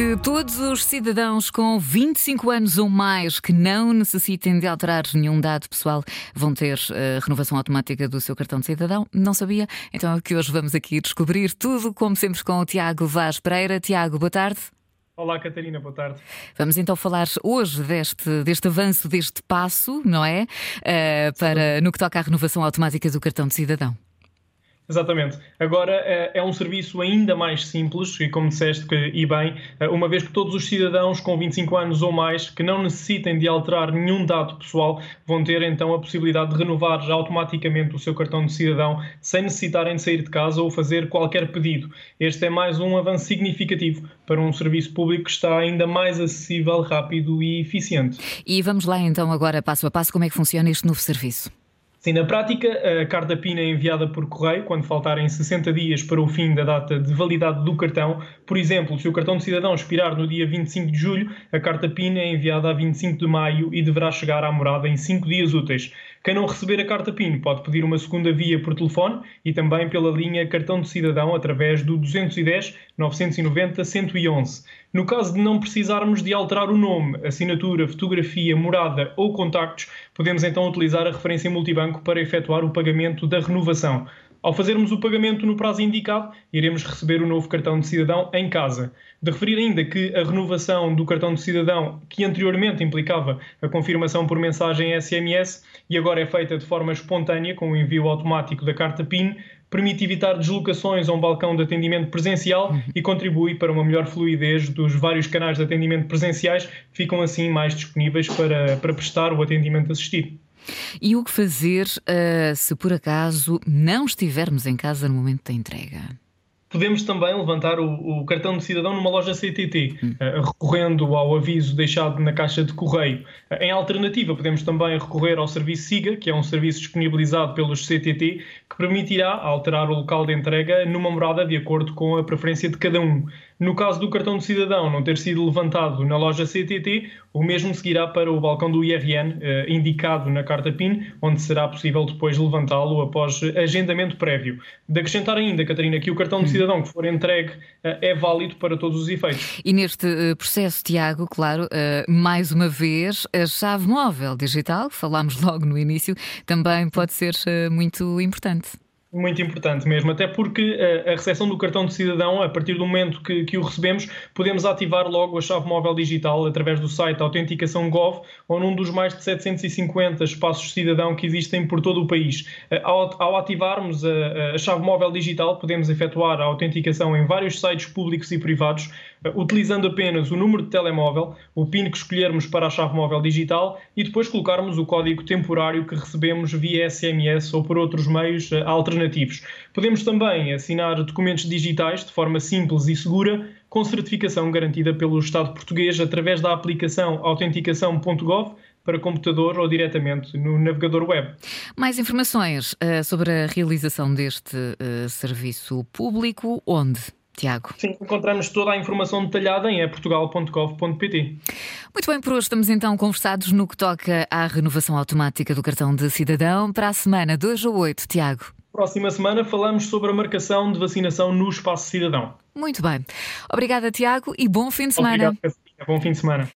Que todos os cidadãos com 25 anos ou mais que não necessitem de alterar nenhum dado pessoal vão ter uh, renovação automática do seu cartão de cidadão? Não sabia? Então é que hoje vamos aqui descobrir tudo, como sempre, com o Tiago Vaz Pereira. Tiago, boa tarde. Olá, Catarina, boa tarde. Vamos então falar hoje deste, deste avanço, deste passo, não é? Uh, para, no que toca à renovação automática do cartão de cidadão. Exatamente. Agora é, é um serviço ainda mais simples e, como disseste, que, e bem, eh, uma vez que todos os cidadãos com 25 anos ou mais que não necessitem de alterar nenhum dado pessoal vão ter então a possibilidade de renovar automaticamente o seu cartão de cidadão sem necessitarem de sair de casa ou fazer qualquer pedido. Este é mais um avanço significativo para um serviço público que está ainda mais acessível, rápido e eficiente. E vamos lá então agora passo a passo como é que funciona este novo serviço. Sim, na prática, a carta PIN é enviada por correio quando faltarem 60 dias para o fim da data de validade do cartão. Por exemplo, se o cartão de cidadão expirar no dia 25 de julho, a carta PIN é enviada a 25 de maio e deverá chegar à morada em 5 dias úteis. Quem não receber a carta PIN pode pedir uma segunda via por telefone e também pela linha Cartão de Cidadão através do 210 990 111. No caso de não precisarmos de alterar o nome, assinatura, fotografia, morada ou contactos, podemos então utilizar a referência multibanco para efetuar o pagamento da renovação. Ao fazermos o pagamento no prazo indicado, iremos receber o novo cartão de cidadão em casa. De referir ainda que a renovação do cartão de cidadão, que anteriormente implicava a confirmação por mensagem SMS e agora é feita de forma espontânea com o envio automático da carta PIN, permite evitar deslocações a um balcão de atendimento presencial uhum. e contribui para uma melhor fluidez dos vários canais de atendimento presenciais, que ficam assim mais disponíveis para, para prestar o atendimento assistido. E o que fazer uh, se por acaso não estivermos em casa no momento da entrega? Podemos também levantar o, o, cartão de cidadão numa loja CTT, hum. uh, recorrendo ao aviso deixado na caixa de correio. Uh, em alternativa, podemos também recorrer ao serviço SIGA, que é um serviço disponibilizado pelos CTT, que permitirá alterar o local de entrega numa morada de acordo com a preferência de cada um. No caso do cartão de cidadão não ter sido levantado na loja CTT, o mesmo seguirá para o balcão do IRN, eh, indicado na carta PIN, onde será possível depois levantá-lo após agendamento prévio. De acrescentar ainda, Catarina, que o cartão de hum. Cidadão que for entregue eh, é válido para todos os efeitos. E neste eh, processo, Tiago, claro, mais uma vez, a chave móvel digital, falámos logo no início, também pode ser muito importante. Muito importante mesmo, até porque a, a recepção do cartão de cidadão, a partir do momento que, que, o recebemos, podemos ativar logo a chave móvel digital através do site Autenticação Gov ou num dos mais de 750 espaços cidadão que existem por todo o país. Ao, ao ativarmos a, a chave móvel digital, podemos efetuar a autenticação em vários sites públicos e privados, utilizando apenas o número de telemóvel, o PIN que escolhermos para a chave móvel digital e depois colocarmos o código temporário que recebemos via SMS ou por outros meios eh, alternativos. Podemos também assinar documentos digitais de forma simples e segura, com certificação garantida pelo Estado português através da aplicação autenticação.gov para computador ou diretamente no navegador web. Mais informações uh, sobre a realização deste uh, serviço público, onde? Tiago. Sim, encontramos toda a informação detalhada em portugal.gov.pt. Muito bem, por hoje estamos então conversados no que toca à renovação automática do cartão de cidadão para a semana 2 a 8. Tiago. Próxima semana falamos sobre a marcação de vacinação no espaço cidadão. Muito bem. Obrigada, Tiago, e bom fim de semana. Obrigado, bom fim de semana.